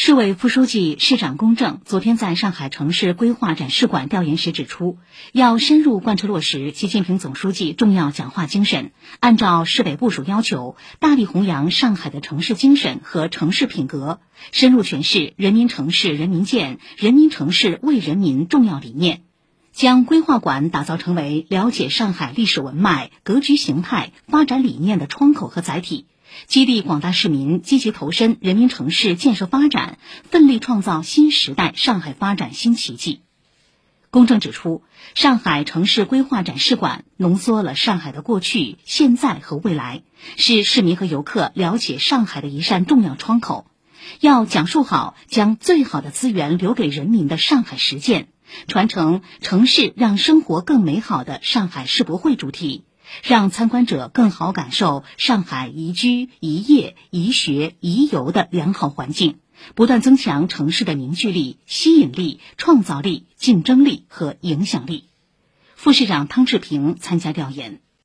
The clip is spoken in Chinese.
市委副书记、市长龚正昨天在上海城市规划展示馆调研时指出，要深入贯彻落实习近平总书记重要讲话精神，按照市委部署要求，大力弘扬上海的城市精神和城市品格，深入诠释“人民城市人民建，人民城市为人民”重要理念，将规划馆打造成为了解上海历史文脉、格局形态、发展理念的窗口和载体。激励广大市民积极投身人民城市建设发展，奋力创造新时代上海发展新奇迹。公正指出，上海城市规划展示馆浓缩了上海的过去、现在和未来，是市民和游客了解上海的一扇重要窗口。要讲述好将最好的资源留给人民的上海实践，传承城市让生活更美好的上海世博会主题。让参观者更好感受上海宜居、宜业、宜学、宜游的良好环境，不断增强城市的凝聚力、吸引力、创造力、竞争力和影响力。副市长汤志平参加调研。